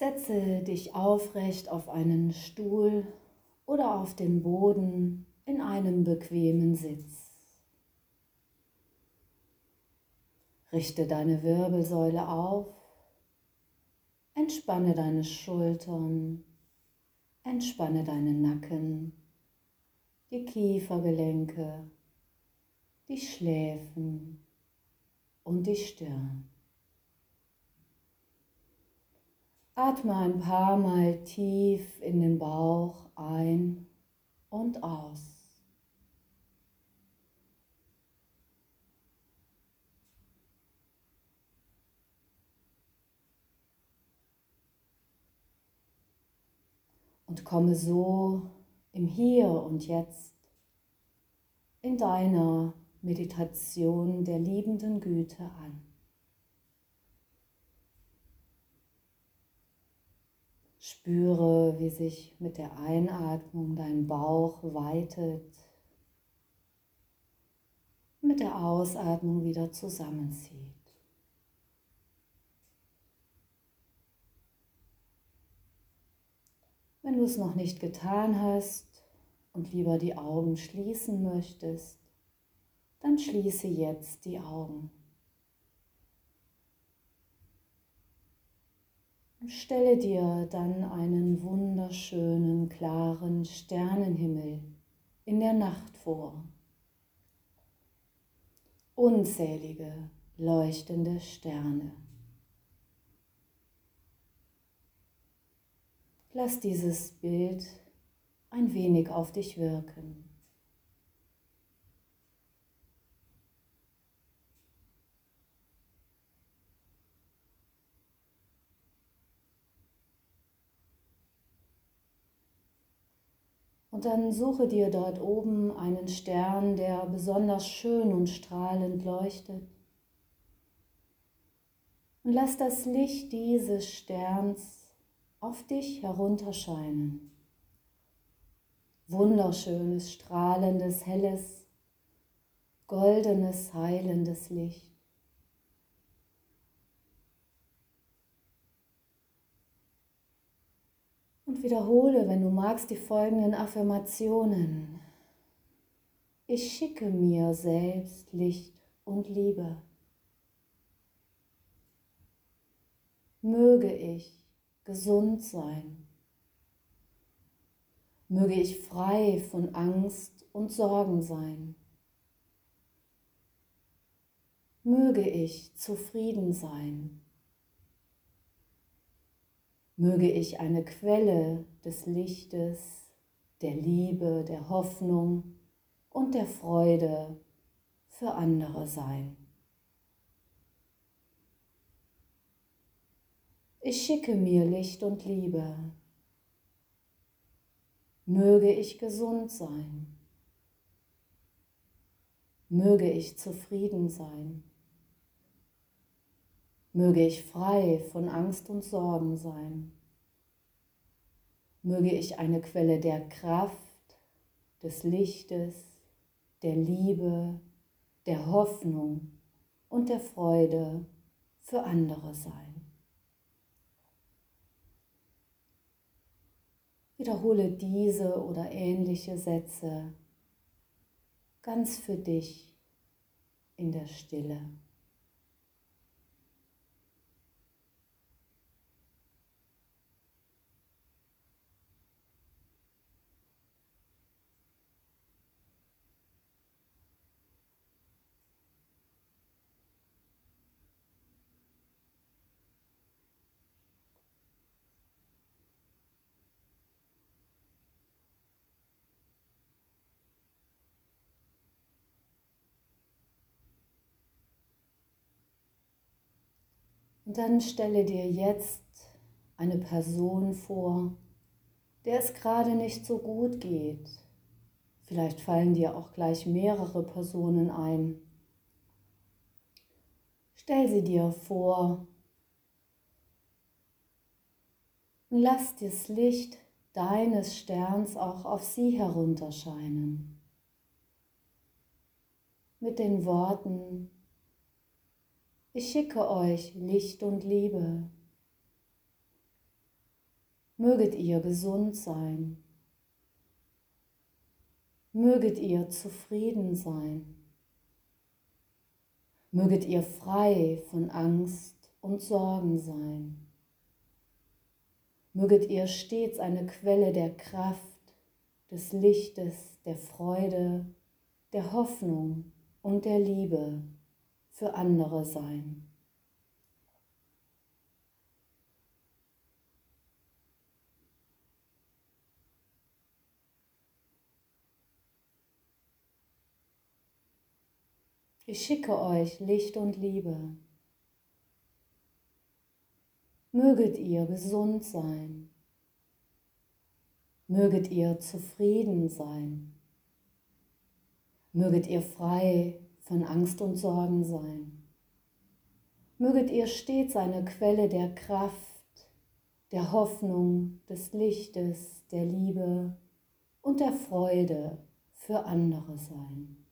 Setze dich aufrecht auf einen Stuhl oder auf den Boden in einem bequemen Sitz. Richte deine Wirbelsäule auf, entspanne deine Schultern, entspanne deinen Nacken, die Kiefergelenke, die Schläfen und die Stirn. Atme ein paar Mal tief in den Bauch ein und aus. Und komme so im Hier und Jetzt in deiner Meditation der liebenden Güte an. Spüre, wie sich mit der Einatmung dein Bauch weitet, mit der Ausatmung wieder zusammenzieht. Wenn du es noch nicht getan hast und lieber die Augen schließen möchtest, dann schließe jetzt die Augen. Stelle dir dann einen wunderschönen, klaren Sternenhimmel in der Nacht vor. Unzählige leuchtende Sterne. Lass dieses Bild ein wenig auf dich wirken. Und dann suche dir dort oben einen Stern, der besonders schön und strahlend leuchtet. Und lass das Licht dieses Sterns auf dich herunterscheinen. Wunderschönes, strahlendes, helles, goldenes, heilendes Licht. Und wiederhole, wenn du magst, die folgenden Affirmationen. Ich schicke mir selbst Licht und Liebe. Möge ich gesund sein. Möge ich frei von Angst und Sorgen sein. Möge ich zufrieden sein möge ich eine Quelle des Lichtes, der Liebe, der Hoffnung und der Freude für andere sein. Ich schicke mir Licht und Liebe. Möge ich gesund sein. Möge ich zufrieden sein. Möge ich frei von Angst und Sorgen sein. Möge ich eine Quelle der Kraft, des Lichtes, der Liebe, der Hoffnung und der Freude für andere sein. Wiederhole diese oder ähnliche Sätze ganz für dich in der Stille. Und dann stelle dir jetzt eine Person vor, der es gerade nicht so gut geht. Vielleicht fallen dir auch gleich mehrere Personen ein. Stell sie dir vor und lass das Licht deines Sterns auch auf sie herunterscheinen. Mit den Worten, ich schicke euch Licht und Liebe. Möget ihr gesund sein. Möget ihr zufrieden sein. Möget ihr frei von Angst und Sorgen sein. Möget ihr stets eine Quelle der Kraft, des Lichtes, der Freude, der Hoffnung und der Liebe für andere sein. Ich schicke euch Licht und Liebe. Möget ihr gesund sein. Möget ihr zufrieden sein. Möget ihr frei von Angst und Sorgen sein. Möget ihr stets eine Quelle der Kraft, der Hoffnung, des Lichtes, der Liebe und der Freude für andere sein.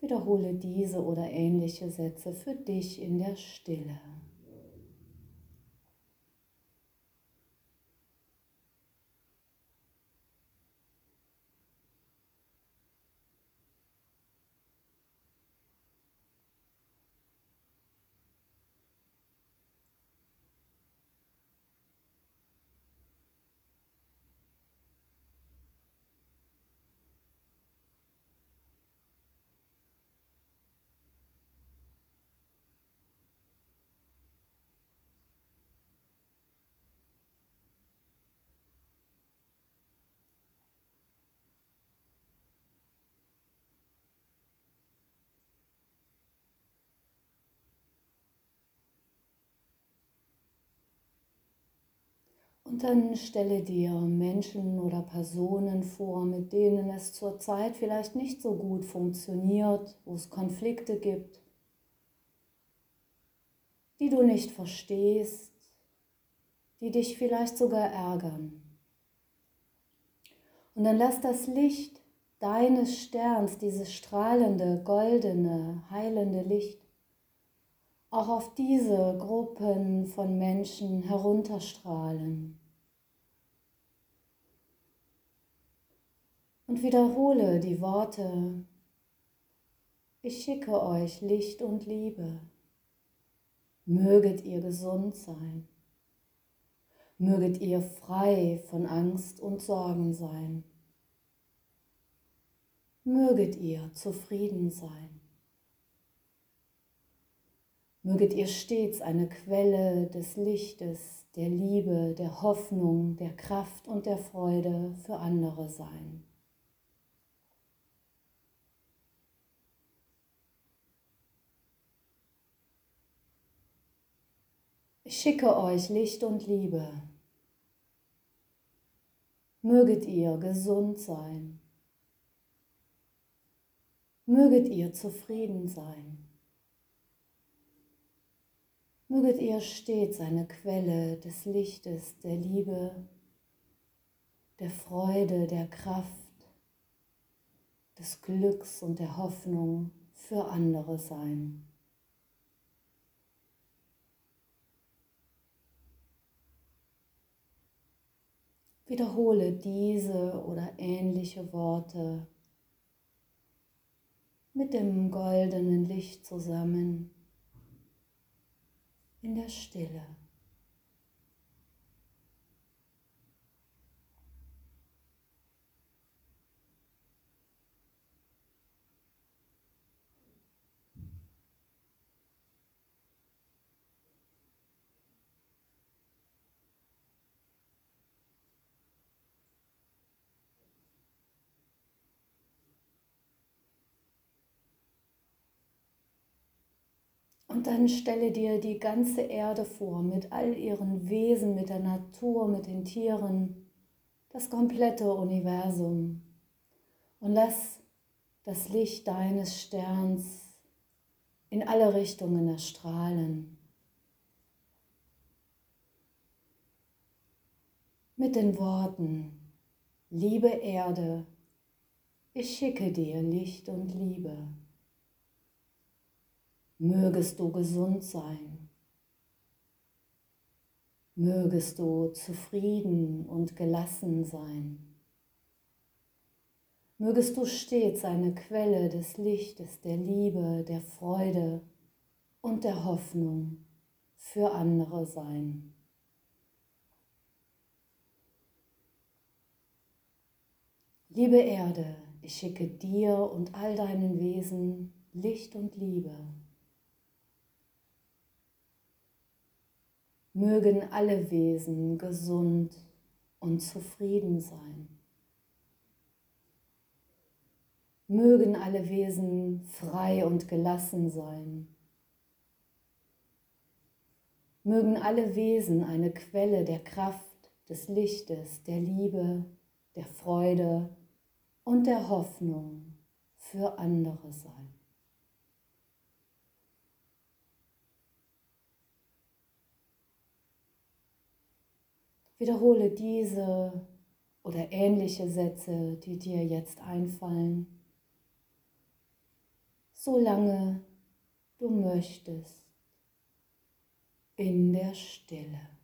Wiederhole diese oder ähnliche Sätze für dich in der Stille. Und dann stelle dir Menschen oder Personen vor, mit denen es zurzeit vielleicht nicht so gut funktioniert, wo es Konflikte gibt, die du nicht verstehst, die dich vielleicht sogar ärgern. Und dann lass das Licht deines Sterns, dieses strahlende, goldene, heilende Licht, auch auf diese Gruppen von Menschen herunterstrahlen. Und wiederhole die Worte, ich schicke euch Licht und Liebe. Möget ihr gesund sein. Möget ihr frei von Angst und Sorgen sein. Möget ihr zufrieden sein. Möget ihr stets eine Quelle des Lichtes, der Liebe, der Hoffnung, der Kraft und der Freude für andere sein. Ich schicke euch Licht und Liebe. Möget ihr gesund sein. Möget ihr zufrieden sein. Möget ihr stets eine Quelle des Lichtes, der Liebe, der Freude, der Kraft, des Glücks und der Hoffnung für andere sein. Wiederhole diese oder ähnliche Worte mit dem goldenen Licht zusammen in der Stille. Und dann stelle dir die ganze Erde vor mit all ihren Wesen, mit der Natur, mit den Tieren, das komplette Universum. Und lass das Licht deines Sterns in alle Richtungen erstrahlen. Mit den Worten, liebe Erde, ich schicke dir Licht und Liebe mögest du gesund sein, Mögest du zufrieden und gelassen sein. Mögest du stets eine Quelle des Lichtes, der Liebe, der Freude und der Hoffnung für andere sein. Liebe Erde, ich schicke dir und all deinen Wesen Licht und Liebe. Mögen alle Wesen gesund und zufrieden sein. Mögen alle Wesen frei und gelassen sein. Mögen alle Wesen eine Quelle der Kraft, des Lichtes, der Liebe, der Freude und der Hoffnung für andere sein. Wiederhole diese oder ähnliche Sätze, die dir jetzt einfallen, solange du möchtest in der Stille.